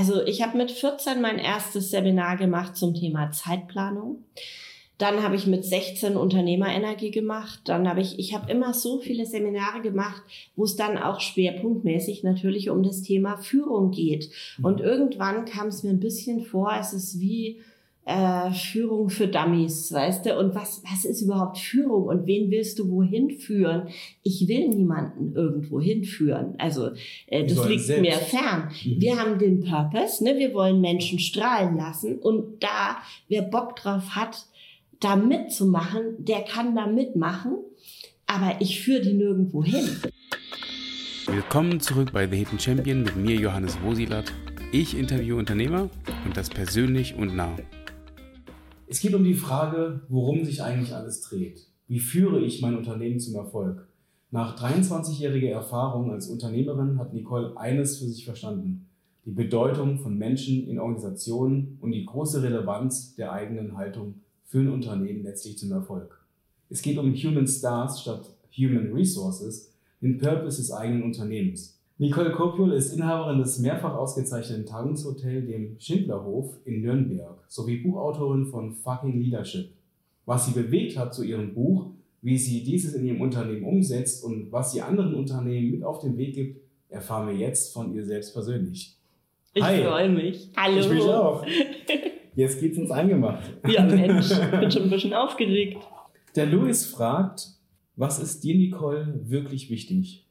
Also ich habe mit 14 mein erstes Seminar gemacht zum Thema Zeitplanung. Dann habe ich mit 16 Unternehmerenergie gemacht. Dann habe ich, ich habe immer so viele Seminare gemacht, wo es dann auch schwerpunktmäßig natürlich um das Thema Führung geht. Mhm. Und irgendwann kam es mir ein bisschen vor, es ist wie äh, Führung für Dummies, weißt du? Und was, was ist überhaupt Führung und wen willst du wohin führen? Ich will niemanden irgendwo hinführen. Also äh, das liegt selbst. mir fern. Mhm. Wir haben den Purpose, ne? wir wollen Menschen strahlen lassen und da, wer Bock drauf hat, da mitzumachen, der kann da mitmachen, aber ich führe die nirgendwo hin. Willkommen zurück bei The Hidden Champion mit mir, Johannes Wosilat. Ich interviewe Unternehmer und das persönlich und nah. Es geht um die Frage, worum sich eigentlich alles dreht. Wie führe ich mein Unternehmen zum Erfolg? Nach 23-jähriger Erfahrung als Unternehmerin hat Nicole eines für sich verstanden. Die Bedeutung von Menschen in Organisationen und die große Relevanz der eigenen Haltung für ein Unternehmen letztlich zum Erfolg. Es geht um Human Stars statt Human Resources, den Purpose des eigenen Unternehmens. Nicole Kopiol ist Inhaberin des mehrfach ausgezeichneten Tagungshotels, dem Schindlerhof in Nürnberg, sowie Buchautorin von Fucking Leadership. Was sie bewegt hat zu ihrem Buch, wie sie dieses in ihrem Unternehmen umsetzt und was sie anderen Unternehmen mit auf den Weg gibt, erfahren wir jetzt von ihr selbst persönlich. Ich freue mich. Hallo. Ich mich auch. Jetzt geht's ins Eingemachte. Ja, Mensch, bin schon ein bisschen aufgeregt. Der Louis fragt, was ist dir, Nicole, wirklich wichtig?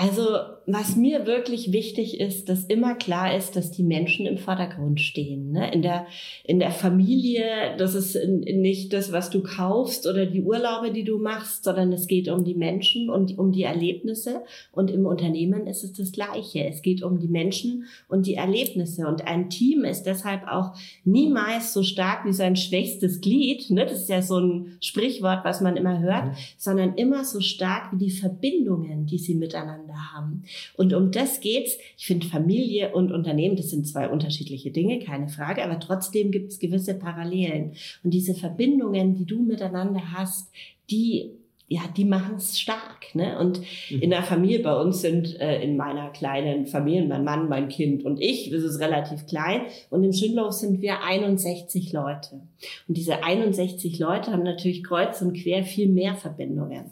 Also, was mir wirklich wichtig ist, dass immer klar ist, dass die Menschen im Vordergrund stehen. Ne? In, der, in der Familie, das ist nicht das, was du kaufst oder die Urlaube, die du machst, sondern es geht um die Menschen und um die Erlebnisse. Und im Unternehmen ist es das Gleiche. Es geht um die Menschen und die Erlebnisse. Und ein Team ist deshalb auch niemals so stark wie sein schwächstes Glied. Ne? Das ist ja so ein Sprichwort, was man immer hört, mhm. sondern immer so stark wie die Verbindungen, die sie miteinander miteinander haben. Und um das geht's. Ich finde Familie und Unternehmen, das sind zwei unterschiedliche Dinge, keine Frage, aber trotzdem gibt es gewisse Parallelen. Und diese Verbindungen, die du miteinander hast, die ja, die machen es stark. Ne? Und mhm. in der Familie bei uns sind äh, in meiner kleinen Familie mein Mann, mein Kind und ich, das ist relativ klein. Und im Schindlauf sind wir 61 Leute. Und diese 61 Leute haben natürlich kreuz und quer viel mehr Verbindungen.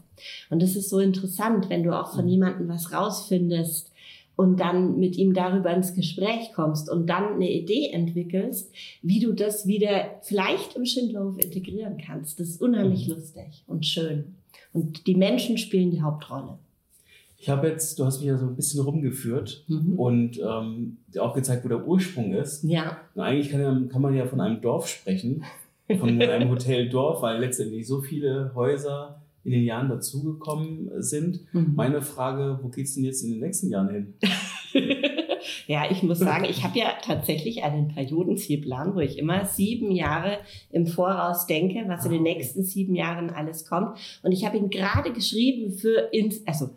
Und das ist so interessant, wenn du auch von mhm. jemandem was rausfindest und dann mit ihm darüber ins Gespräch kommst und dann eine Idee entwickelst, wie du das wieder vielleicht im Schindlauf integrieren kannst. Das ist unheimlich mhm. lustig und schön. Und die Menschen spielen die Hauptrolle. Ich habe jetzt, du hast mich ja so ein bisschen rumgeführt mhm. und ähm, auch gezeigt, wo der Ursprung ist. Ja. Und eigentlich kann, kann man ja von einem Dorf sprechen, von einem Hoteldorf, weil letztendlich so viele Häuser in den Jahren dazugekommen sind. Mhm. Meine Frage, wo geht's denn jetzt in den nächsten Jahren hin? Ja, ich muss sagen, ich habe ja tatsächlich einen Periodenzielplan, wo ich immer sieben Jahre im Voraus denke, was in den ah, nächsten sieben Jahren alles kommt. Und ich habe ihn gerade geschrieben für ins, also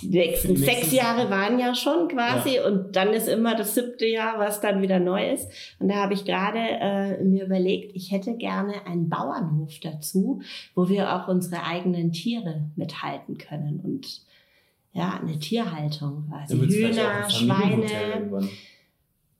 die nächsten, die sechs Jahre waren ja schon quasi ja. und dann ist immer das siebte Jahr, was dann wieder neu ist. Und da habe ich gerade äh, mir überlegt, ich hätte gerne einen Bauernhof dazu, wo wir auch unsere eigenen Tiere mithalten können und ja, eine Tierhaltung quasi. Hühner, Schweine.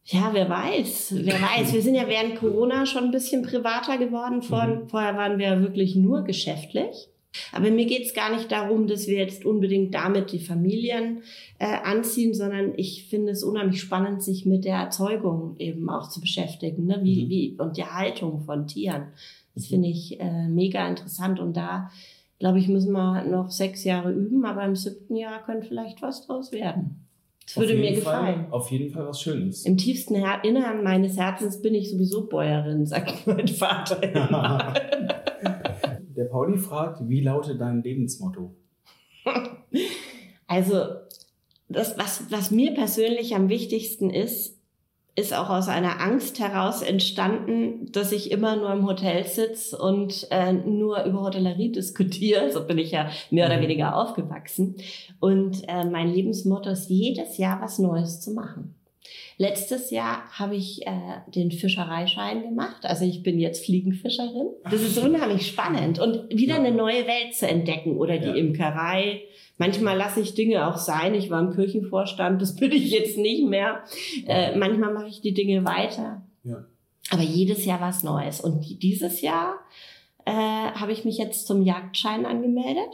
Ja, wer weiß, wer weiß. Wir sind ja während Corona schon ein bisschen privater geworden. Vor, mhm. Vorher waren wir wirklich nur geschäftlich. Aber mir geht's gar nicht darum, dass wir jetzt unbedingt damit die Familien äh, anziehen, sondern ich finde es unheimlich spannend, sich mit der Erzeugung eben auch zu beschäftigen, ne? wie, mhm. wie und der Haltung von Tieren. Das mhm. finde ich äh, mega interessant und da glaube ich, müssen wir noch sechs Jahre üben, aber im siebten Jahr könnte vielleicht was draus werden. Das würde mir gefallen. Fall, auf jeden Fall was Schönes. Im tiefsten Her Innern meines Herzens bin ich sowieso Bäuerin, sagt mein Vater immer. Pauli fragt, wie lautet dein Lebensmotto? Also, das, was, was mir persönlich am wichtigsten ist, ist auch aus einer Angst heraus entstanden, dass ich immer nur im Hotel sitze und äh, nur über Hotellerie diskutiere. So bin ich ja mehr oder mhm. weniger aufgewachsen. Und äh, mein Lebensmotto ist, jedes Jahr was Neues zu machen. Letztes Jahr habe ich äh, den Fischereischein gemacht. Also ich bin jetzt Fliegenfischerin. Das ist unheimlich spannend und wieder ja. eine neue Welt zu entdecken oder die ja. Imkerei. Manchmal lasse ich Dinge auch sein. Ich war im Kirchenvorstand, das bin ich jetzt nicht mehr. Äh, manchmal mache ich die Dinge weiter. Ja. Aber jedes Jahr was Neues. Und dieses Jahr äh, habe ich mich jetzt zum Jagdschein angemeldet.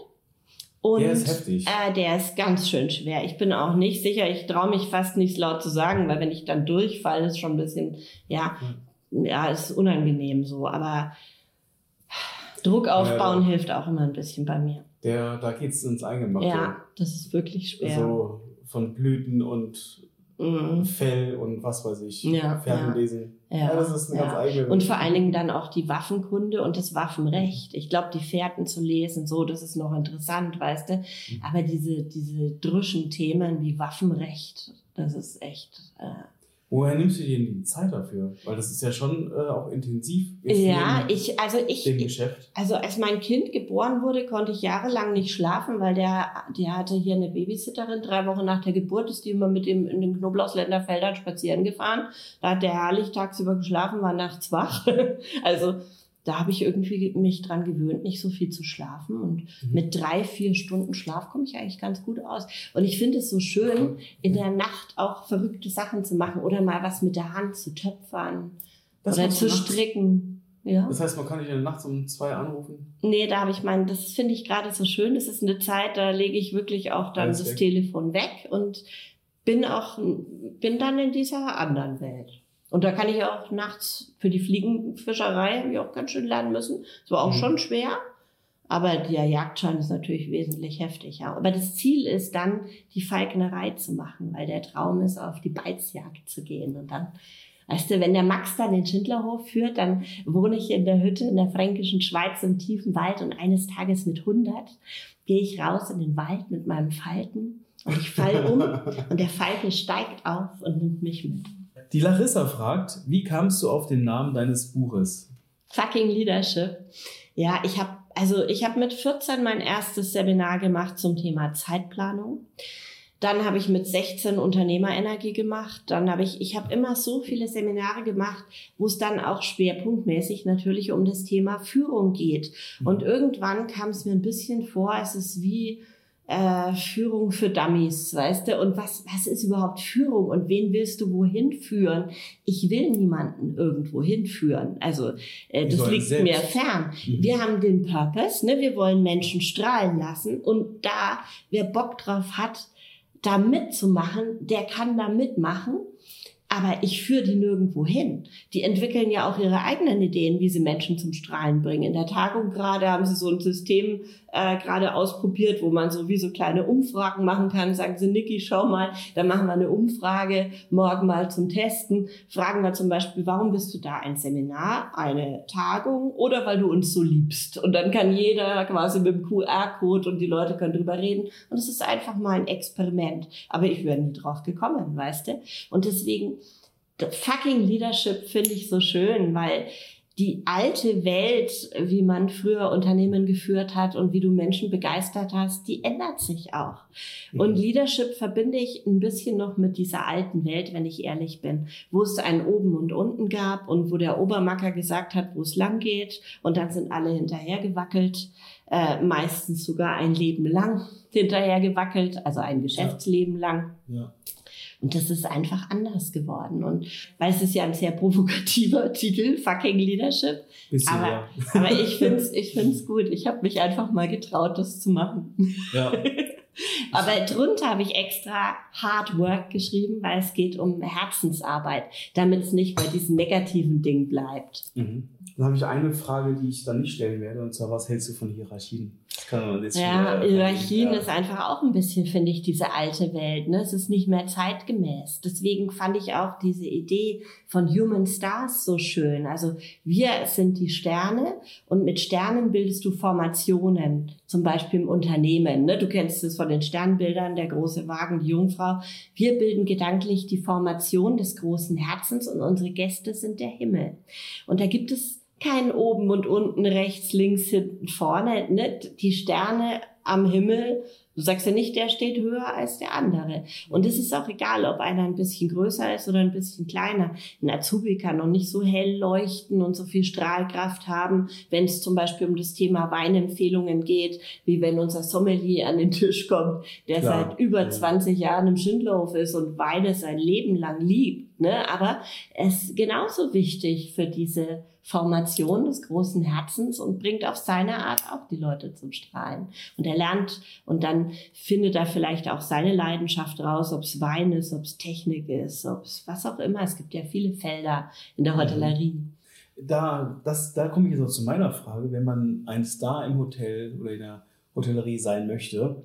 Und der ist heftig. Äh, der ist ganz schön schwer. Ich bin auch nicht sicher. Ich traue mich fast nicht laut zu sagen, weil wenn ich dann durchfalle, ist schon ein bisschen, ja, ja, ja ist unangenehm so. Aber Druck aufbauen ja, hilft auch immer ein bisschen bei mir. Der, da geht's ins Eingemachte. Ja, das ist wirklich schwer. So von Blüten und mhm. Fell und was weiß ich, ja, Fernlesen. Ja, ja, das ist eine ja. ganz eigene. Und vor allen Dingen dann auch die Waffenkunde und das Waffenrecht. Ich glaube, die Fährten zu lesen, so, das ist noch interessant, weißt du. Mhm. Aber diese, diese drüschen Themen wie Waffenrecht, das ist echt. Äh, Woher nimmst du dir die Zeit dafür? Weil das ist ja schon äh, auch intensiv. Ja, ich, also ich, Geschäft. also als mein Kind geboren wurde, konnte ich jahrelang nicht schlafen, weil der, der hatte hier eine Babysitterin. Drei Wochen nach der Geburt ist die immer mit dem in den Knoblauchsländer Feldern spazieren gefahren. Da hat der herrlich tagsüber geschlafen, war nachts wach. also da habe ich irgendwie mich dran gewöhnt, nicht so viel zu schlafen. Und mhm. mit drei, vier Stunden Schlaf komme ich eigentlich ganz gut aus. Und ich finde es so schön, in der Nacht auch verrückte Sachen zu machen oder mal was mit der Hand zu töpfern das oder zu stricken. Ja. Das heißt, man kann dich in der Nacht um zwei anrufen? Nee, da habe ich meinen, das finde ich gerade so schön. Das ist eine Zeit, da lege ich wirklich auch dann Alles das weg. Telefon weg und bin auch, bin dann in dieser anderen Welt. Und da kann ich auch nachts für die Fliegenfischerei habe ich auch ganz schön lernen müssen. Es war auch mhm. schon schwer. Aber der Jagdschein ist natürlich wesentlich heftiger. Aber das Ziel ist dann, die Falknerei zu machen, weil der Traum ist, auf die Beizjagd zu gehen. Und dann, weißt du, wenn der Max dann den Schindlerhof führt, dann wohne ich in der Hütte in der fränkischen Schweiz im tiefen Wald und eines Tages mit 100 gehe ich raus in den Wald mit meinem Falken und ich fall um und der Falke steigt auf und nimmt mich mit. Die Larissa fragt, wie kamst du auf den Namen deines Buches? Fucking Leadership. Ja, ich habe also ich habe mit 14 mein erstes Seminar gemacht zum Thema Zeitplanung. Dann habe ich mit 16 Unternehmerenergie gemacht. Dann habe ich, ich habe immer so viele Seminare gemacht, wo es dann auch schwerpunktmäßig natürlich um das Thema Führung geht. Und mhm. irgendwann kam es mir ein bisschen vor, es ist wie äh, Führung für Dummies, weißt du? Und was, was ist überhaupt Führung und wen willst du wohin führen? Ich will niemanden irgendwo hinführen. Also äh, das liegt selbst. mir fern. Mhm. Wir haben den Purpose, ne? wir wollen Menschen strahlen lassen und da, wer Bock drauf hat, da mitzumachen, der kann da mitmachen aber ich führe die nirgendwo hin. Die entwickeln ja auch ihre eigenen Ideen, wie sie Menschen zum Strahlen bringen. In der Tagung gerade haben sie so ein System äh, gerade ausprobiert, wo man so wie so kleine Umfragen machen kann. Sagen sie, Niki, schau mal, da machen wir eine Umfrage morgen mal zum Testen. Fragen wir zum Beispiel, warum bist du da? Ein Seminar, eine Tagung oder weil du uns so liebst? Und dann kann jeder quasi mit dem QR-Code und die Leute können drüber reden. Und es ist einfach mal ein Experiment. Aber ich wäre nie drauf gekommen, weißt du? Und deswegen fucking Leadership finde ich so schön, weil die alte Welt, wie man früher Unternehmen geführt hat und wie du Menschen begeistert hast, die ändert sich auch. Mhm. Und Leadership verbinde ich ein bisschen noch mit dieser alten Welt, wenn ich ehrlich bin, wo es ein Oben und Unten gab und wo der Obermacker gesagt hat, wo es lang geht und dann sind alle hinterhergewackelt, äh, meistens sogar ein Leben lang hinterhergewackelt, also ein Geschäftsleben ja. lang. Ja. Und das ist einfach anders geworden. Und weil es ist ja ein sehr provokativer Titel, Fucking Leadership. Bisschen, aber, ja. aber ich finde es ich find's gut. Ich habe mich einfach mal getraut, das zu machen. Ja. aber drunter habe ich extra Hard Work geschrieben, weil es geht um Herzensarbeit, damit es nicht bei diesem negativen Ding bleibt. Mhm. Dann habe ich eine Frage, die ich dann nicht stellen werde, und zwar, was hältst du von Hierarchien? Ja, Hierarchien ja. ist einfach auch ein bisschen, finde ich, diese alte Welt. Ne? Es ist nicht mehr zeitgemäß. Deswegen fand ich auch diese Idee von Human Stars so schön. Also wir sind die Sterne und mit Sternen bildest du Formationen, zum Beispiel im Unternehmen. Ne? Du kennst es von den Sternbildern, der große Wagen, die Jungfrau. Wir bilden gedanklich die Formation des großen Herzens und unsere Gäste sind der Himmel. Und da gibt es kein oben und unten, rechts, links, hinten, vorne. Ne? Die Sterne am Himmel Du sagst ja nicht, der steht höher als der andere. Und es ist auch egal, ob einer ein bisschen größer ist oder ein bisschen kleiner. Ein Azubi kann noch nicht so hell leuchten und so viel Strahlkraft haben, wenn es zum Beispiel um das Thema Weinempfehlungen geht, wie wenn unser Sommelier an den Tisch kommt, der Klar. seit über 20 Jahren im Schindlerhof ist und Weine sein Leben lang liebt. Ne? Aber es ist genauso wichtig für diese Formation des großen Herzens und bringt auf seine Art auch die Leute zum Strahlen. Und er lernt und dann findet er vielleicht auch seine Leidenschaft raus, ob es Wein ist, ob es Technik ist, ob es was auch immer. Es gibt ja viele Felder in der mhm. Hotellerie. Da, das, da komme ich jetzt auch zu meiner Frage. Wenn man ein Star im Hotel oder in der Hotellerie sein möchte,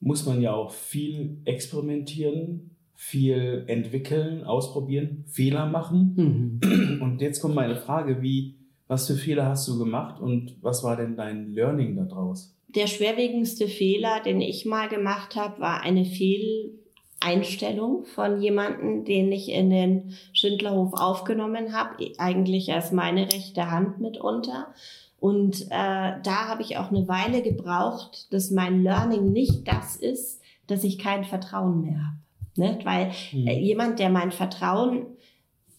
muss man ja auch viel experimentieren, viel entwickeln, ausprobieren, Fehler machen. Mhm. Und jetzt kommt meine Frage, wie, was für Fehler hast du gemacht und was war denn dein Learning daraus? Der schwerwiegendste Fehler, den ich mal gemacht habe, war eine Fehleinstellung von jemandem, den ich in den Schindlerhof aufgenommen habe, eigentlich als meine rechte Hand mitunter. Und äh, da habe ich auch eine Weile gebraucht, dass mein Learning nicht das ist, dass ich kein Vertrauen mehr habe. Ne? Weil mhm. äh, jemand, der mein Vertrauen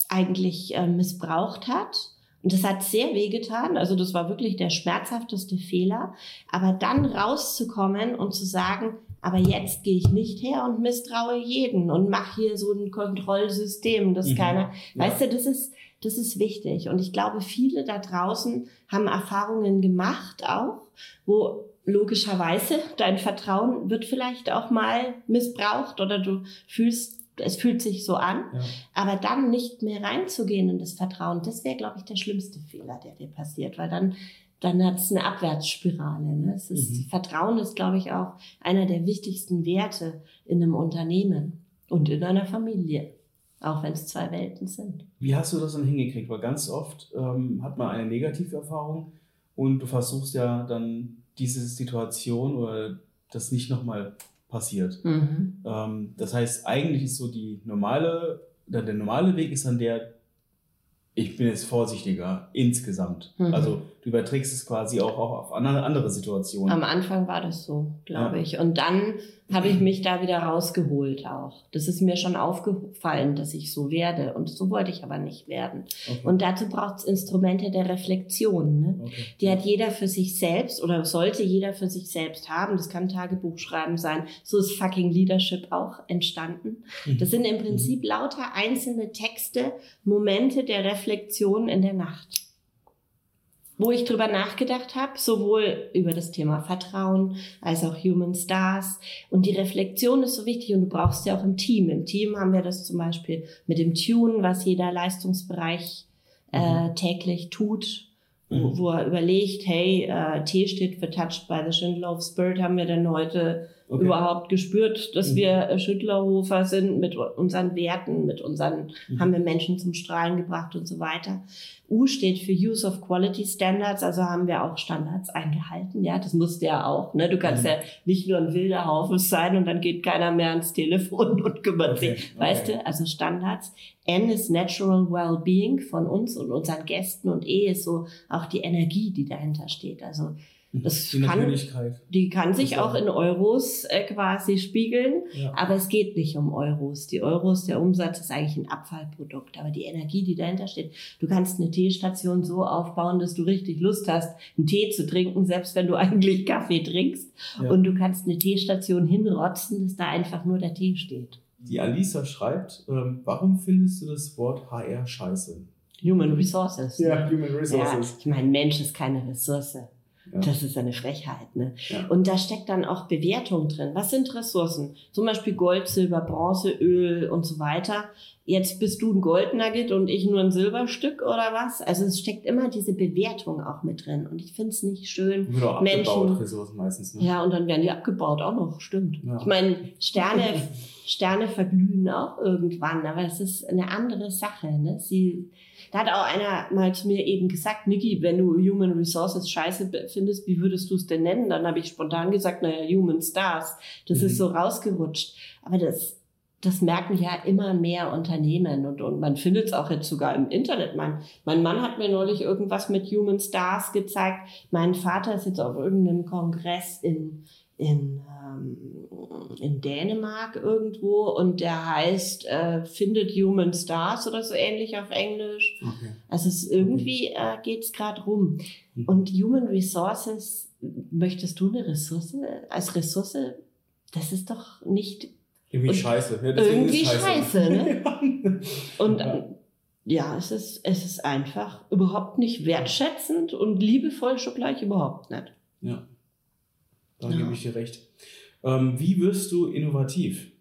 eigentlich äh, missbraucht hat, und das hat sehr wehgetan, also das war wirklich der schmerzhafteste Fehler, aber dann rauszukommen und zu sagen, aber jetzt gehe ich nicht her und misstraue jeden und mache hier so ein Kontrollsystem, dass mhm. keiner, ja. weißt du, das ist, das ist wichtig. Und ich glaube, viele da draußen haben Erfahrungen gemacht auch, wo logischerweise, dein Vertrauen wird vielleicht auch mal missbraucht oder du fühlst, es fühlt sich so an, ja. aber dann nicht mehr reinzugehen in das Vertrauen, das wäre, glaube ich, der schlimmste Fehler, der dir passiert, weil dann dann hat es eine Abwärtsspirale. Ne? Es ist, mhm. Vertrauen ist, glaube ich, auch einer der wichtigsten Werte in einem Unternehmen und in einer Familie, auch wenn es zwei Welten sind. Wie hast du das dann hingekriegt? Weil ganz oft ähm, hat man eine Negativerfahrung und du versuchst ja dann diese Situation oder das nicht nochmal passiert. Mhm. Ähm, das heißt, eigentlich ist so die normale, der, der normale Weg ist dann der, ich bin jetzt vorsichtiger insgesamt. Mhm. Also du überträgst es quasi auch, auch auf andere Situationen. Am Anfang war das so, glaube ja. ich. Und dann habe ich mich da wieder rausgeholt auch. Das ist mir schon aufgefallen, dass ich so werde. Und so wollte ich aber nicht werden. Okay. Und dazu braucht es Instrumente der Reflexion. Ne? Okay. Die hat jeder für sich selbst oder sollte jeder für sich selbst haben. Das kann Tagebuchschreiben sein. So ist fucking Leadership auch entstanden. Mhm. Das sind im Prinzip lauter einzelne Texte, Momente der Reflexion in der Nacht wo ich drüber nachgedacht habe, sowohl über das Thema Vertrauen als auch Human Stars. Und die Reflexion ist so wichtig und du brauchst ja auch im Team. Im Team haben wir das zum Beispiel mit dem Tune, was jeder Leistungsbereich äh, mhm. täglich tut, mhm. wo, wo, er überlegt, hey, äh, T steht für Touched by the Schindler of Spirit, haben wir denn heute okay. überhaupt gespürt, dass mhm. wir äh, Schüttlerhofer sind mit unseren Werten, mit unseren, mhm. haben wir Menschen zum Strahlen gebracht und so weiter. U steht für Use of Quality Standards, also haben wir auch Standards eingehalten. Ja, das musste ja auch. Ne? Du kannst mhm. ja nicht nur ein wilder Haufen sein und dann geht keiner mehr ans Telefon und kümmert okay. sich. Weißt okay. du, also Standards. N ist Natural Well-Being von uns und unseren Gästen und E ist so auch die Energie, die dahinter steht. Also das die kann, Die kann sich auch in Euros äh, quasi spiegeln, ja. aber es geht nicht um Euros. Die Euros, der Umsatz ist eigentlich ein Abfallprodukt, aber die Energie, die dahinter steht, du kannst eine Teestation so aufbauen, dass du richtig Lust hast, einen Tee zu trinken, selbst wenn du eigentlich Kaffee trinkst. Ja. Und du kannst eine Teestation hinrotzen, dass da einfach nur der Tee steht. Die Alisa schreibt, ähm, warum findest du das Wort HR scheiße? Human Resources. Ja? Human Resources. Ja, ich meine, Mensch ist keine Ressource. Ja. Das ist eine Frechheit. Ne? Ja. Und da steckt dann auch Bewertung drin. Was sind Ressourcen? Zum Beispiel Gold, Silber, Bronze, Öl und so weiter. Jetzt bist du ein Goldnugget und ich nur ein Silberstück oder was? Also es steckt immer diese Bewertung auch mit drin. Und ich finde es nicht schön. Wird auch Menschen, abgebaut, Ressourcen meistens. Ne? Ja, und dann werden die abgebaut auch noch, stimmt. Ja. Ich meine, Sterne, Sterne verglühen auch irgendwann, aber es ist eine andere Sache. Ne? Sie, da hat auch einer mal zu mir eben gesagt, Niki, wenn du Human Resources scheiße findest, wie würdest du es denn nennen? Dann habe ich spontan gesagt, naja, Human Stars. Das mhm. ist so rausgerutscht. Aber das, das merken ja immer mehr Unternehmen und, und man findet es auch jetzt sogar im Internet. Mein, mein Mann hat mir neulich irgendwas mit Human Stars gezeigt. Mein Vater ist jetzt auf irgendeinem Kongress in, in, ähm, in Dänemark irgendwo und der heißt äh, Findet Human Stars oder so ähnlich auf Englisch. Okay. Also es irgendwie äh, geht es gerade rum. Mhm. Und Human Resources, möchtest du eine Ressource als Ressource? Das ist doch nicht irgendwie und scheiße. Ja, irgendwie scheiße, scheiße ne? Und ja. ja, es, ist, es ist einfach überhaupt nicht wertschätzend und liebevoll schon gleich überhaupt nicht. Ja, da ja. gebe ich dir recht. Ähm, wie wirst du innovativ?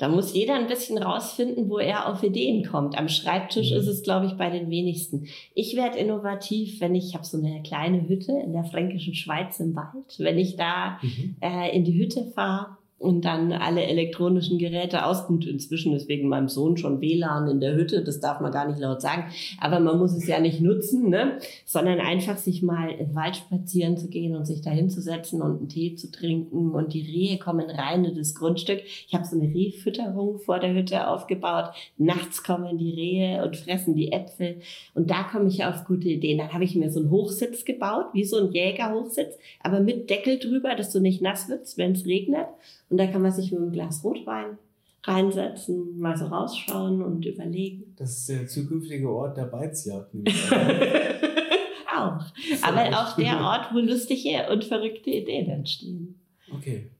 Da muss jeder ein bisschen rausfinden, wo er auf Ideen kommt. Am Schreibtisch mhm. ist es, glaube ich, bei den wenigsten. Ich werde innovativ, wenn ich, habe so eine kleine Hütte in der fränkischen Schweiz im Wald, wenn ich da mhm. äh, in die Hütte fahre und dann alle elektronischen Geräte aus. Gut, inzwischen ist wegen meinem Sohn schon WLAN in der Hütte, das darf man gar nicht laut sagen, aber man muss es ja nicht nutzen, ne? sondern einfach sich mal im Wald spazieren zu gehen und sich da hinzusetzen und einen Tee zu trinken und die Rehe kommen rein in das Grundstück. Ich habe so eine Rehfütterung vor der Hütte aufgebaut. Nachts kommen die Rehe und fressen die Äpfel und da komme ich auf gute Ideen. Dann habe ich mir so einen Hochsitz gebaut, wie so ein Jägerhochsitz, aber mit Deckel drüber, dass du nicht nass wirst, wenn es regnet. Und da kann man sich mit einem Glas Rotwein reinsetzen, mal so rausschauen und überlegen. Das ist der zukünftige Ort der Beizjagd. auch. Aber auch der Ort, wo lustige und verrückte Ideen entstehen. Okay.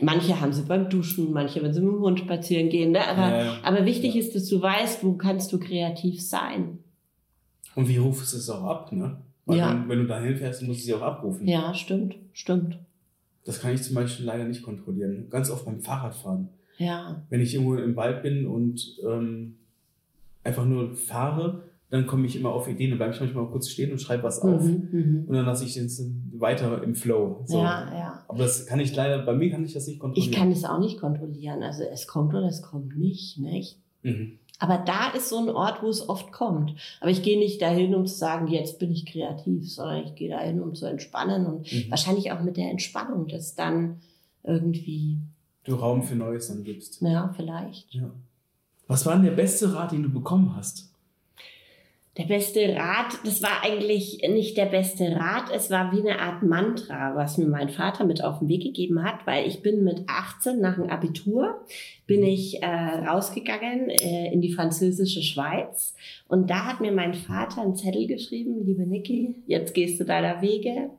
Manche haben sie beim Duschen, manche, wenn sie mit dem Hund spazieren gehen. Ne? Aber, ja, ja. aber wichtig ja. ist, dass du weißt, wo kannst du kreativ sein. Und wie rufst du es auch ab, ne? Weil ja. wenn, wenn du da hinfährst, musst du sie auch abrufen. Ja, stimmt, stimmt. Das kann ich zum Beispiel leider nicht kontrollieren. Ganz oft beim Fahrradfahren. Ja. Wenn ich irgendwo im Wald bin und ähm, einfach nur fahre, dann komme ich immer auf Ideen. Dann bleibe ich manchmal kurz stehen und schreibe was auf. Mhm, mhm. und dann lasse ich den weiter im Flow. So. Ja, ja. Aber das kann ich leider, bei mir kann ich das nicht kontrollieren. Ich kann es auch nicht kontrollieren. Also es kommt oder es kommt nicht. nicht? Mhm. Aber da ist so ein Ort, wo es oft kommt. Aber ich gehe nicht dahin, um zu sagen, jetzt bin ich kreativ, sondern ich gehe dahin, um zu entspannen und mhm. wahrscheinlich auch mit der Entspannung, dass dann irgendwie du Raum für Neues dann gibst. Ja, vielleicht. Ja. Was war denn der beste Rat, den du bekommen hast? Der beste Rat, das war eigentlich nicht der beste Rat, es war wie eine Art Mantra, was mir mein Vater mit auf den Weg gegeben hat, weil ich bin mit 18 nach dem Abitur, bin ich äh, rausgegangen äh, in die französische Schweiz. Und da hat mir mein Vater einen Zettel geschrieben, liebe Niki, jetzt gehst du deiner Wege,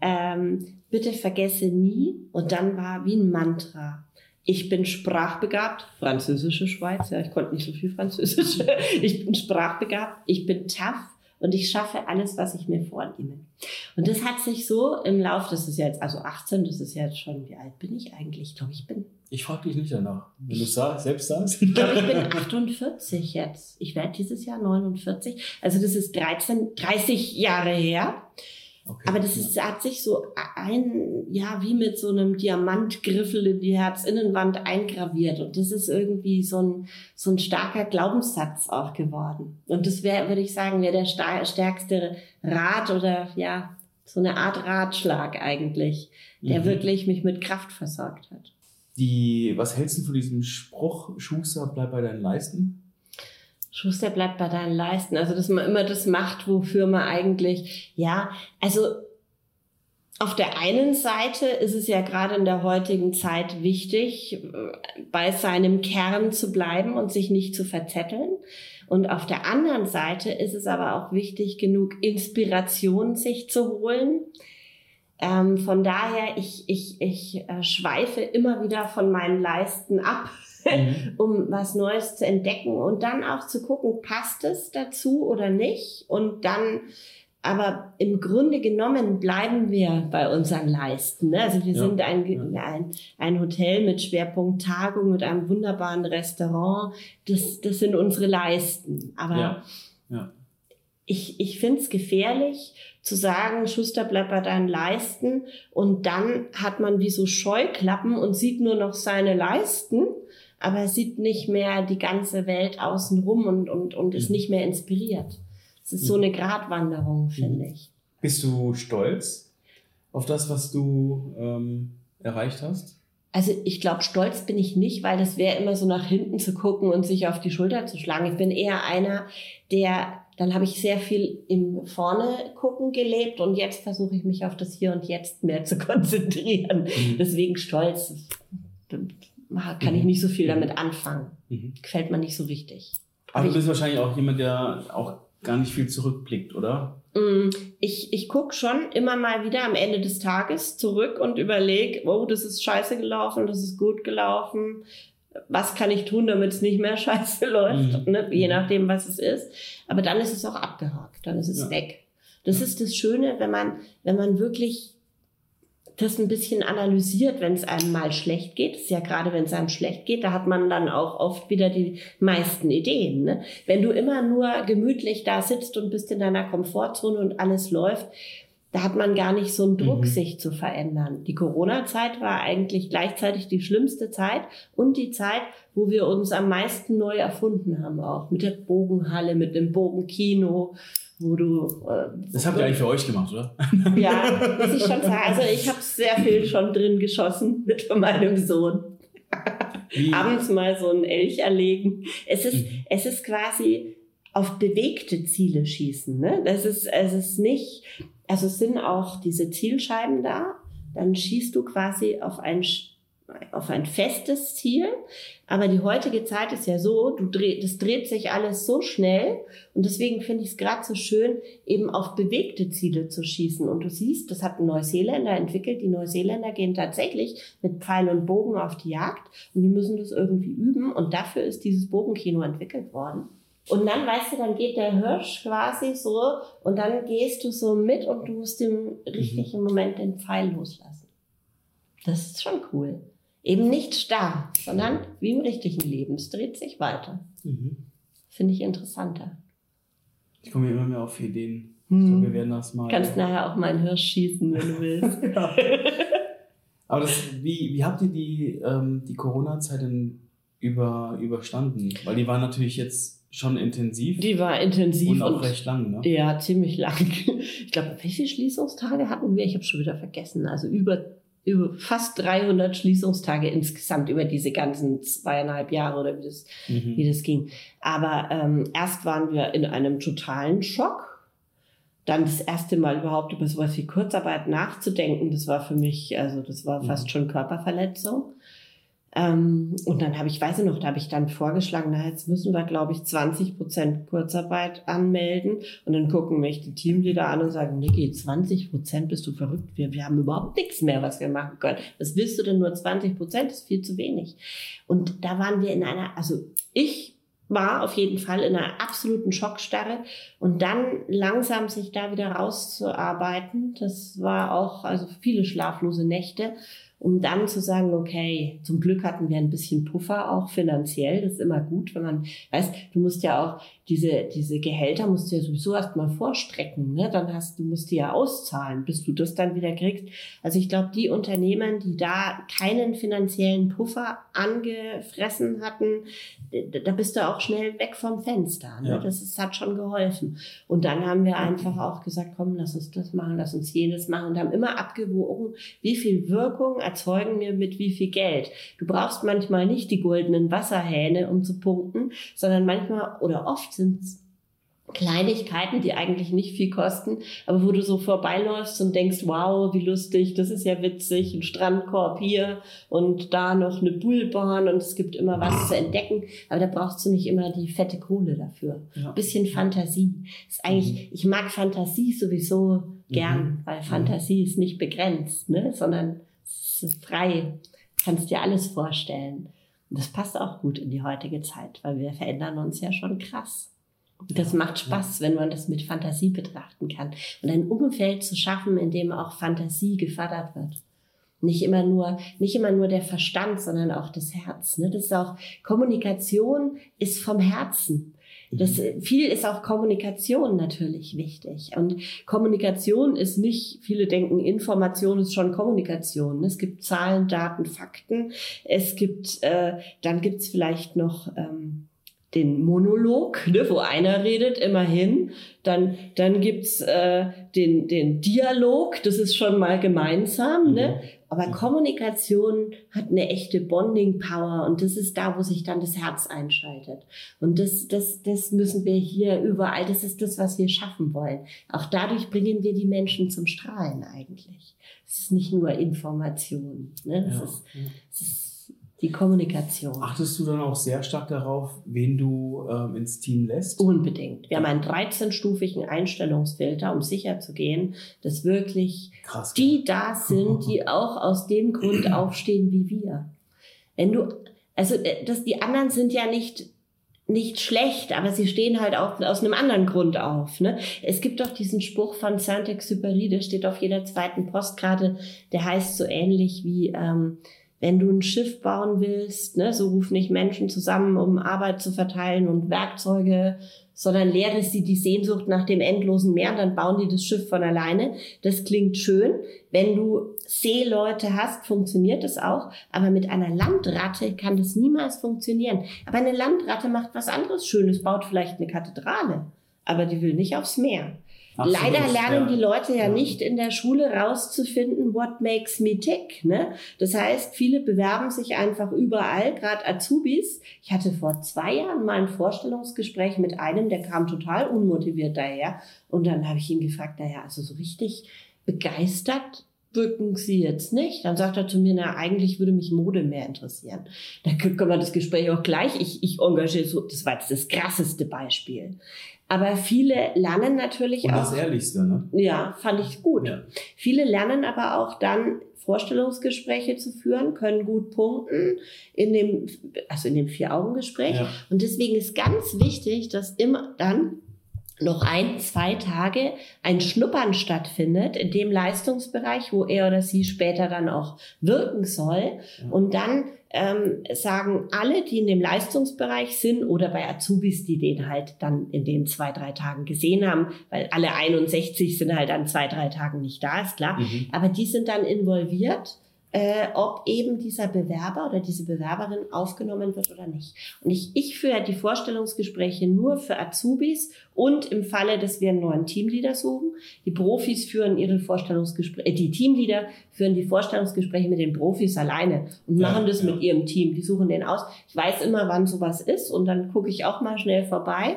ähm, bitte vergesse nie. Und dann war wie ein Mantra ich bin sprachbegabt, französische Schweiz, ja, ich konnte nicht so viel Französisch. Ich bin sprachbegabt, ich bin tough und ich schaffe alles, was ich mir vornehme. Und das hat sich so im Lauf, das ist jetzt, also 18, das ist jetzt schon, wie alt bin ich eigentlich? Ich glaube, ich bin. Ich frage dich nicht danach. Wenn du es selbst sagst. Ich glaube, ich bin 48 jetzt. Ich werde dieses Jahr 49. Also das ist 13, 30 Jahre her. Okay, Aber das ist, hat sich so ein, ja, wie mit so einem Diamantgriffel in die Herzinnenwand eingraviert. Und das ist irgendwie so ein, so ein starker Glaubenssatz auch geworden. Und das wäre, würde ich sagen, wäre der stärkste Rat oder, ja, so eine Art Ratschlag eigentlich, der mhm. wirklich mich mit Kraft versorgt hat. Die, was hältst du von diesem Spruch, Schuster, bleib bei deinen Leisten? Schuster bleibt bei deinen Leisten. Also, dass man immer das macht, wofür man eigentlich, ja, also auf der einen Seite ist es ja gerade in der heutigen Zeit wichtig, bei seinem Kern zu bleiben und sich nicht zu verzetteln. Und auf der anderen Seite ist es aber auch wichtig, genug Inspiration sich zu holen. Ähm, von daher, ich, ich, ich äh, schweife immer wieder von meinen Leisten ab mhm. um was Neues zu entdecken und dann auch zu gucken, passt es dazu oder nicht? Und dann aber im Grunde genommen bleiben wir bei unseren Leisten. Ne? Also wir ja, sind ein, ja. ein, ein Hotel mit Schwerpunkt Tagung, mit einem wunderbaren Restaurant. Das, das sind unsere Leisten. Aber ja, ich, ich finde es gefährlich zu sagen, Schuster bleibt bei deinen Leisten und dann hat man wie so Scheuklappen und sieht nur noch seine Leisten aber er sieht nicht mehr die ganze Welt außenrum und, und, und ist mhm. nicht mehr inspiriert. Es ist so mhm. eine Gratwanderung, mhm. finde ich. Bist du stolz auf das, was du ähm, erreicht hast? also ich glaube, stolz bin ich nicht, weil das wäre immer so nach hinten zu gucken und sich auf die Schulter zu schlagen. Ich bin eher einer, der, dann habe ich sehr viel im Vorne gucken gelebt und jetzt versuche ich mich auf das Hier und Jetzt mehr zu konzentrieren. Mhm. Deswegen stolz kann ich mhm. nicht so viel damit anfangen. Mhm. Gefällt mir nicht so wichtig. Aber du bist wahrscheinlich auch jemand, der auch gar nicht viel zurückblickt, oder? Mm, ich, ich gucke schon immer mal wieder am Ende des Tages zurück und überlege, oh, das ist scheiße gelaufen, das ist gut gelaufen. Was kann ich tun, damit es nicht mehr scheiße läuft? Mhm. Ne? Je mhm. nachdem, was es ist. Aber dann ist es auch abgehakt, dann ist es ja. weg. Das ja. ist das Schöne, wenn man, wenn man wirklich das ein bisschen analysiert, wenn es einem mal schlecht geht. Das ist ja gerade, wenn es einem schlecht geht, da hat man dann auch oft wieder die meisten Ideen. Ne? Wenn du immer nur gemütlich da sitzt und bist in deiner Komfortzone und alles läuft, da hat man gar nicht so einen Druck, mhm. sich zu verändern. Die Corona-Zeit war eigentlich gleichzeitig die schlimmste Zeit und die Zeit, wo wir uns am meisten neu erfunden haben, auch mit der Bogenhalle, mit dem Bogenkino, wo du. Äh, das habt ihr eigentlich für euch gemacht, oder? Ja, muss ich schon sagen. Also ich habe sehr viel schon drin geschossen mit meinem Sohn. Abends mal so ein Elch erlegen. Es ist, mhm. es ist quasi auf bewegte Ziele schießen. Ne? Das ist, es ist nicht, also es sind auch diese Zielscheiben da. Dann schießt du quasi auf ein auf ein festes Ziel. Aber die heutige Zeit ist ja so, du dreh, das dreht sich alles so schnell. Und deswegen finde ich es gerade so schön, eben auf bewegte Ziele zu schießen. Und du siehst, das hat ein Neuseeländer entwickelt. Die Neuseeländer gehen tatsächlich mit Pfeil und Bogen auf die Jagd. Und die müssen das irgendwie üben. Und dafür ist dieses Bogenkino entwickelt worden. Und dann, weißt du, dann geht der Hirsch quasi so und dann gehst du so mit und du musst im richtigen Moment den Pfeil loslassen. Das ist schon cool. Eben nicht starr, sondern wie im richtigen Leben. Es dreht sich weiter. Mhm. Finde ich interessanter. Ich komme immer mehr auf Ideen. Hm. Ich glaube, wir werden das mal. Kannst nachher auch mal einen Hirsch schießen, wenn du willst. Aber das, wie, wie habt ihr die, ähm, die Corona-Zeit denn über, überstanden? Weil die war natürlich jetzt schon intensiv. Die war intensiv. Und auch und, recht lang, ne? Ja, ziemlich lang. Ich glaube, viele Schließungstage hatten wir? Ich habe schon wieder vergessen. Also über über fast 300 Schließungstage insgesamt über diese ganzen zweieinhalb Jahre oder wie das, mhm. wie das ging. Aber ähm, erst waren wir in einem totalen Schock. Dann das erste Mal überhaupt über sowas wie Kurzarbeit nachzudenken, das war für mich, also das war fast mhm. schon Körperverletzung. Ähm, und dann habe ich, weiß ich noch, da habe ich dann vorgeschlagen, na, jetzt müssen wir, glaube ich, 20 Prozent Kurzarbeit anmelden. Und dann gucken mich die Teamleader an und sagen, Niki, 20 Prozent, bist du verrückt? Wir, wir haben überhaupt nichts mehr, was wir machen können. Was willst du denn nur 20 Prozent? Ist viel zu wenig. Und da waren wir in einer, also ich war auf jeden Fall in einer absoluten Schockstarre und dann langsam sich da wieder rauszuarbeiten, das war auch also viele schlaflose Nächte um dann zu sagen, okay, zum Glück hatten wir ein bisschen Puffer auch finanziell. Das ist immer gut, wenn man, weißt, du musst ja auch diese, diese Gehälter musst du ja sowieso erstmal vorstrecken, ne? Dann hast, du musst die ja auszahlen, bis du das dann wieder kriegst. Also ich glaube, die Unternehmen, die da keinen finanziellen Puffer angefressen hatten, da bist du auch schnell weg vom Fenster. Ne? Ja. Das ist, hat schon geholfen. Und dann haben wir einfach auch gesagt, komm, lass uns das machen, lass uns jenes machen und haben immer abgewogen, wie viel Wirkung erzeugen wir mit wie viel Geld. Du brauchst manchmal nicht die goldenen Wasserhähne, um zu punkten, sondern manchmal oder oft sind Kleinigkeiten, die eigentlich nicht viel kosten, aber wo du so vorbeiläufst und denkst, wow, wie lustig, das ist ja witzig, ein Strandkorb hier und da noch eine Bullbahn und es gibt immer was zu entdecken, aber da brauchst du nicht immer die fette Kohle dafür. Ja. Bisschen Fantasie. ist eigentlich, mhm. ich mag Fantasie sowieso gern, mhm. weil Fantasie mhm. ist nicht begrenzt, ne, sondern es ist frei. Kannst dir alles vorstellen. Und das passt auch gut in die heutige Zeit, weil wir verändern uns ja schon krass. Und das macht Spaß, wenn man das mit Fantasie betrachten kann. Und ein Umfeld zu schaffen, in dem auch Fantasie gefördert wird. Nicht immer nur, nicht immer nur der Verstand, sondern auch das Herz. Ne? Das ist auch, Kommunikation ist vom Herzen. Das, mhm. viel ist auch Kommunikation natürlich wichtig. Und Kommunikation ist nicht, viele denken, Information ist schon Kommunikation. Es gibt Zahlen, Daten, Fakten. Es gibt, äh, dann gibt's vielleicht noch ähm, den Monolog, ne, wo einer redet, immerhin. Dann, dann gibt's äh, den, den Dialog, das ist schon mal gemeinsam. Ne? Mhm. Aber Kommunikation hat eine echte Bonding-Power und das ist da, wo sich dann das Herz einschaltet. Und das, das, das müssen wir hier überall, das ist das, was wir schaffen wollen. Auch dadurch bringen wir die Menschen zum Strahlen eigentlich. Es ist nicht nur Information. Ne? Ja. ist, das ist die Kommunikation. Achtest du dann auch sehr stark darauf, wen du ähm, ins Team lässt? Unbedingt. Wir haben einen 13-stufigen Einstellungsfilter, um sicher zu gehen, dass wirklich Krass, die da sind, die auch aus dem Grund aufstehen wie wir. Wenn du, also äh, dass die anderen sind ja nicht nicht schlecht, aber sie stehen halt auch aus einem anderen Grund auf. Ne? Es gibt doch diesen Spruch von Saint-Exupéry, der steht auf jeder zweiten Postkarte, der heißt so ähnlich wie ähm, wenn du ein Schiff bauen willst, ne, so ruf nicht Menschen zusammen, um Arbeit zu verteilen und Werkzeuge, sondern lehre sie die Sehnsucht nach dem endlosen Meer, dann bauen die das Schiff von alleine. Das klingt schön. Wenn du Seeleute hast, funktioniert das auch. Aber mit einer Landratte kann das niemals funktionieren. Aber eine Landratte macht was anderes Schönes, baut vielleicht eine Kathedrale. Aber die will nicht aufs Meer. Absolut, Leider lernen ja. die Leute ja, ja, nicht in der Schule rauszufinden, what makes me tick. Ne? Das heißt, viele bewerben sich einfach überall, gerade Azubis. Ich hatte vor zwei Jahren mal ein Vorstellungsgespräch mit einem, der kam total unmotiviert daher. Und dann habe ich ihn gefragt, naja, also so richtig begeistert wirken Sie jetzt nicht? Dann sagt er zu mir, na, eigentlich würde mich Mode mehr interessieren. Da können wir das Gespräch auch gleich, ich, ich engagiere so, das war jetzt das krasseste Beispiel. Aber viele lernen natürlich Und auch. das Ehrlichste, ne? Ja, fand ich gut. Ja. Viele lernen aber auch dann Vorstellungsgespräche zu führen, können gut punkten in dem, also in dem Vier-Augen-Gespräch. Ja. Und deswegen ist ganz wichtig, dass immer dann noch ein, zwei Tage ein Schnuppern stattfindet in dem Leistungsbereich, wo er oder sie später dann auch wirken soll. Und dann ähm, sagen alle, die in dem Leistungsbereich sind oder bei Azubis, die den halt dann in den zwei, drei Tagen gesehen haben, weil alle 61 sind halt an zwei, drei Tagen nicht da, ist klar. Mhm. Aber die sind dann involviert äh, ob eben dieser Bewerber oder diese Bewerberin aufgenommen wird oder nicht. Und ich, ich führe die Vorstellungsgespräche nur für Azubis und im Falle, dass wir einen neuen Teamleader suchen. Die Profis führen ihre Vorstellungsgespräche, äh, die Teamleader führen die Vorstellungsgespräche mit den Profis alleine und machen ja, das ja. mit ihrem Team. Die suchen den aus. Ich weiß immer, wann sowas ist und dann gucke ich auch mal schnell vorbei.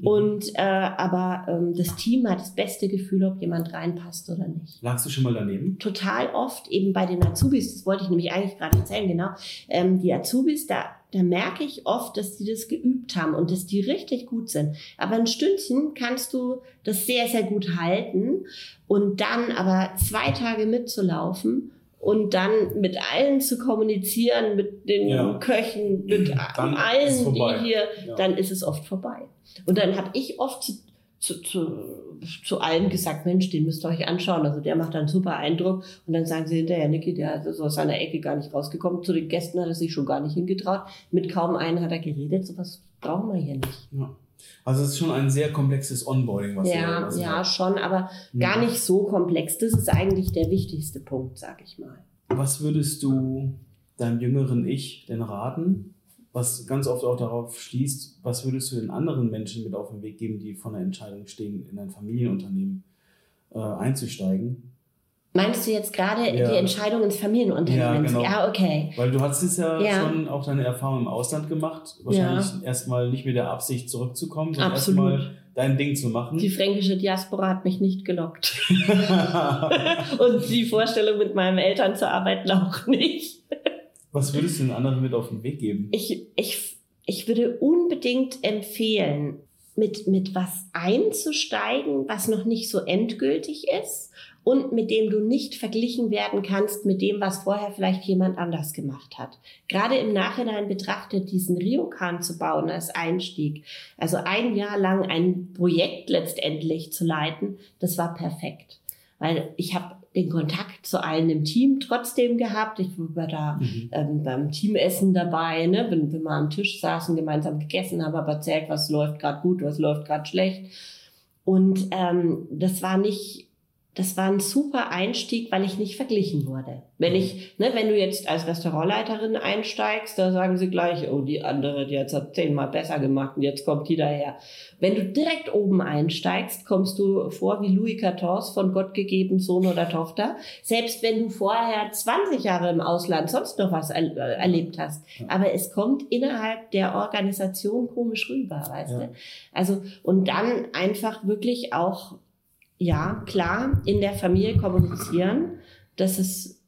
Mhm. Und äh, aber ähm, das Team hat das beste Gefühl, ob jemand reinpasst oder nicht. Lagst du schon mal daneben? Total oft, eben bei den Azubis, das wollte ich nämlich eigentlich gerade erzählen, genau. Ähm, die Azubis, da, da merke ich oft, dass die das geübt haben und dass die richtig gut sind. Aber ein Stündchen kannst du das sehr, sehr gut halten und dann aber zwei Tage mitzulaufen und dann mit allen zu kommunizieren, mit den ja. Köchen, mit dann allen, die hier, ja. dann ist es oft vorbei. Und dann habe ich oft zu, zu, zu, zu allen gesagt, Mensch, den müsst ihr euch anschauen. Also der macht einen super Eindruck. Und dann sagen sie hinterher, Niki, der ist aus seiner Ecke gar nicht rausgekommen. Zu den Gästen hat er sich schon gar nicht hingetraut. Mit kaum einen hat er geredet. So was brauchen wir hier nicht. Ja. Also es ist schon ein sehr komplexes Onboarding, was ja, was Ja, schon, aber ja. gar nicht so komplex. Das ist eigentlich der wichtigste Punkt, sag ich mal. Was würdest du deinem jüngeren Ich denn raten? Was ganz oft auch darauf schließt, was würdest du den anderen Menschen mit auf den Weg geben, die vor der Entscheidung stehen, in ein Familienunternehmen äh, einzusteigen? Meinst du jetzt gerade ja. die Entscheidung ins Familienunternehmen? Ja, genau. ja, okay. Weil du hast es ja, ja, schon auch deine Erfahrung im Ausland gemacht. Wahrscheinlich ja. erstmal nicht mit der Absicht zurückzukommen, sondern erstmal dein Ding zu machen. Die fränkische Diaspora hat mich nicht gelockt. Und die Vorstellung, mit meinen Eltern zu arbeiten, auch nicht. Was würdest du den anderen mit auf den Weg geben? Ich, ich, ich würde unbedingt empfehlen, mit, mit was einzusteigen, was noch nicht so endgültig ist und mit dem du nicht verglichen werden kannst mit dem, was vorher vielleicht jemand anders gemacht hat. Gerade im Nachhinein betrachtet, diesen Ryokan zu bauen als Einstieg, also ein Jahr lang ein Projekt letztendlich zu leiten, das war perfekt. Weil ich habe den Kontakt zu allen im Team trotzdem gehabt. Ich war da mhm. ähm, beim Teamessen dabei, ne? wenn, wenn wir am Tisch saßen, gemeinsam gegessen haben, aber erzählt, was läuft gerade gut, was läuft gerade schlecht. Und ähm, das war nicht das war ein super Einstieg, weil ich nicht verglichen wurde. Wenn ich, ne, wenn du jetzt als Restaurantleiterin einsteigst, da sagen sie gleich, oh, die andere, die hat es zehnmal besser gemacht und jetzt kommt die daher. Wenn du direkt oben einsteigst, kommst du vor wie Louis XIV von Gott gegeben, Sohn oder Tochter. Selbst wenn du vorher 20 Jahre im Ausland sonst noch was er erlebt hast. Aber es kommt innerhalb der Organisation komisch rüber, weißt ja. du? Also, und dann einfach wirklich auch ja, klar, in der Familie kommunizieren, dass es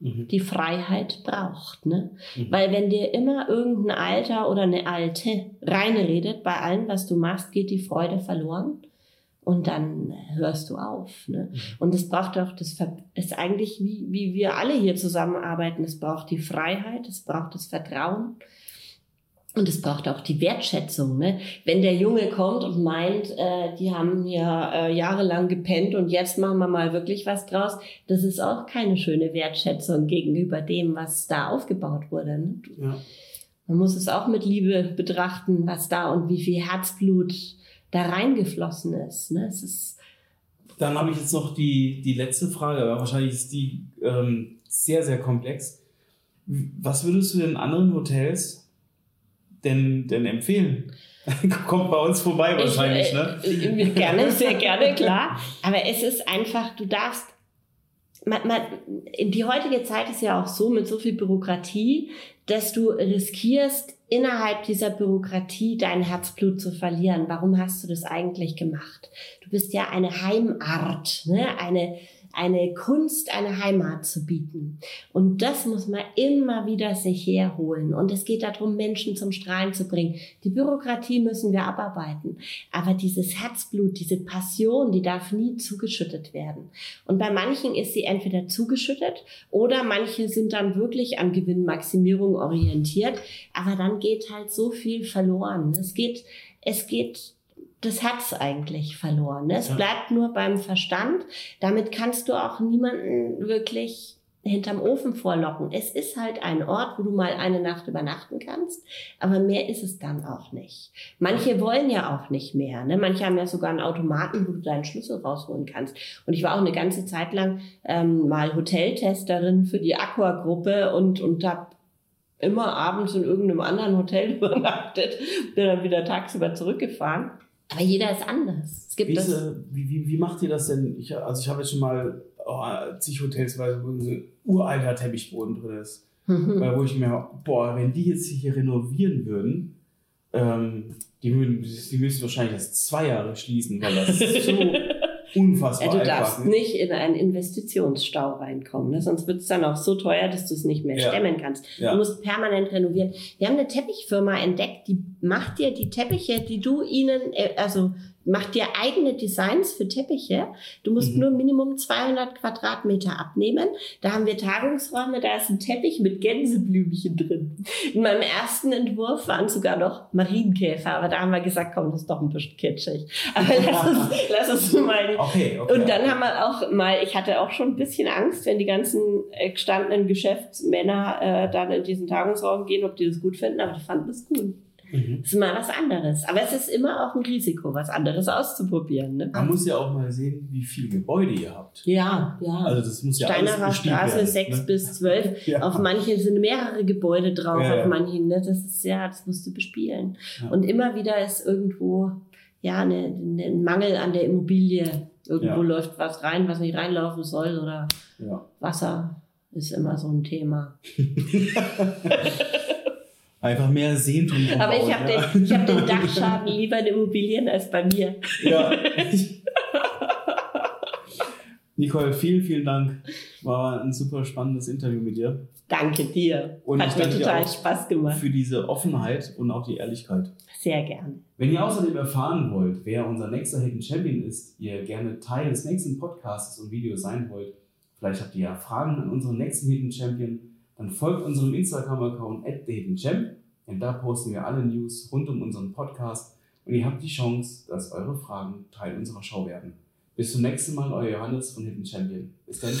mhm. die Freiheit braucht. Ne? Mhm. Weil wenn dir immer irgendein Alter oder eine Alte reinredet, bei allem, was du machst, geht die Freude verloren. Und dann hörst du auf. Ne? Mhm. Und es braucht auch, das ist eigentlich wie, wie wir alle hier zusammenarbeiten. Es braucht die Freiheit, es braucht das Vertrauen, und es braucht auch die Wertschätzung. Ne? Wenn der Junge kommt und meint, äh, die haben ja äh, jahrelang gepennt und jetzt machen wir mal wirklich was draus, das ist auch keine schöne Wertschätzung gegenüber dem, was da aufgebaut wurde. Ne? Ja. Man muss es auch mit Liebe betrachten, was da und wie viel Herzblut da reingeflossen ist. Ne? Es ist Dann habe ich jetzt noch die, die letzte Frage, aber wahrscheinlich ist die ähm, sehr, sehr komplex. Was würdest du den anderen Hotels denn, denn empfehlen? Kommt bei uns vorbei wahrscheinlich, ich, äh, ne? Gerne, sehr gerne, klar. Aber es ist einfach, du darfst man, man, die heutige Zeit ist ja auch so mit so viel Bürokratie, dass du riskierst, innerhalb dieser Bürokratie dein Herzblut zu verlieren. Warum hast du das eigentlich gemacht? Du bist ja eine Heimart, ne? eine, eine Kunst, eine Heimat zu bieten. Und das muss man immer wieder sich herholen. Und es geht darum, Menschen zum Strahlen zu bringen. Die Bürokratie müssen wir abarbeiten. Aber dieses Herzblut, diese Passion, die darf nie zugeschüttet werden. Und bei manchen ist sie entweder zugeschüttet oder manche sind dann wirklich an Gewinnmaximierung orientiert. Aber dann geht halt so viel verloren. Es geht, es geht das hat's eigentlich verloren. Ne? Es ja. bleibt nur beim Verstand. Damit kannst du auch niemanden wirklich hinterm Ofen vorlocken. Es ist halt ein Ort, wo du mal eine Nacht übernachten kannst, aber mehr ist es dann auch nicht. Manche wollen ja auch nicht mehr. Ne? Manche haben ja sogar einen Automaten, wo du deinen Schlüssel rausholen kannst. Und ich war auch eine ganze Zeit lang ähm, mal Hoteltesterin für die Aqua-Gruppe und, und habe immer abends in irgendeinem anderen Hotel übernachtet, bin dann wieder tagsüber zurückgefahren. Aber jeder ist anders. Es gibt wie, das wie, wie, wie macht ihr das denn? Ich, also ich habe jetzt schon mal oh, zig Hotels, weil so ein uralter Teppichboden drin ist. Mhm. Weil wo ich mir, boah, wenn die jetzt hier renovieren würden, ähm, die, die müssen wahrscheinlich erst zwei Jahre schließen, weil das so unfassbar Du darfst ne? nicht in einen Investitionsstau reinkommen, ne? sonst wird es dann auch so teuer, dass du es nicht mehr ja. stemmen kannst. Ja. Du musst permanent renovieren. Wir haben eine Teppichfirma entdeckt, die macht dir die Teppiche, die du ihnen, äh, also Mach dir eigene Designs für Teppiche. Du musst mhm. nur Minimum 200 Quadratmeter abnehmen. Da haben wir Tagungsräume, da ist ein Teppich mit Gänseblümchen drin. In meinem ersten Entwurf waren sogar noch Marienkäfer, aber da haben wir gesagt, komm, das ist doch ein bisschen kitschig. Aber lass uns, lass uns mal. Okay, okay. Und dann haben wir auch mal, ich hatte auch schon ein bisschen Angst, wenn die ganzen äh, gestandenen Geschäftsmänner äh, dann in diesen Tagungsraum gehen, ob die das gut finden, aber die fanden das gut. Mhm. Das ist mal was anderes. Aber es ist immer auch ein Risiko, was anderes auszuprobieren. Ne? Man muss ja auch mal sehen, wie viele Gebäude ihr habt. Ja, ja. Also das muss ja Steinerer Straße werden, 6 ne? bis 12. ja. Auf manchen sind mehrere Gebäude drauf, ja, ja. auf manchen. Ne? Das ist ja, das musst du bespielen. Und immer wieder ist irgendwo ja eine, ein Mangel an der Immobilie. Irgendwo läuft was rein, was nicht reinlaufen soll oder Wasser ist immer so ein Thema. Einfach mehr Sehntum. Aber ich habe ja. den, hab den Dachschaden lieber in Immobilien als bei mir. Ja. Nicole, vielen, vielen Dank. War ein super spannendes Interview mit dir. Danke dir. Und Hat mir total Spaß gemacht. Für diese Offenheit und auch die Ehrlichkeit. Sehr gerne. Wenn ihr außerdem erfahren wollt, wer unser nächster Hidden Champion ist, ihr gerne Teil des nächsten Podcasts und Videos sein wollt, vielleicht habt ihr ja Fragen an unseren nächsten Hidden Champion, dann folgt unserem Instagram-Account at TheHiddenChamp, denn da posten wir alle News rund um unseren Podcast und ihr habt die Chance, dass eure Fragen Teil unserer Show werden. Bis zum nächsten Mal, euer Johannes von Hidden Champion. Bis dann.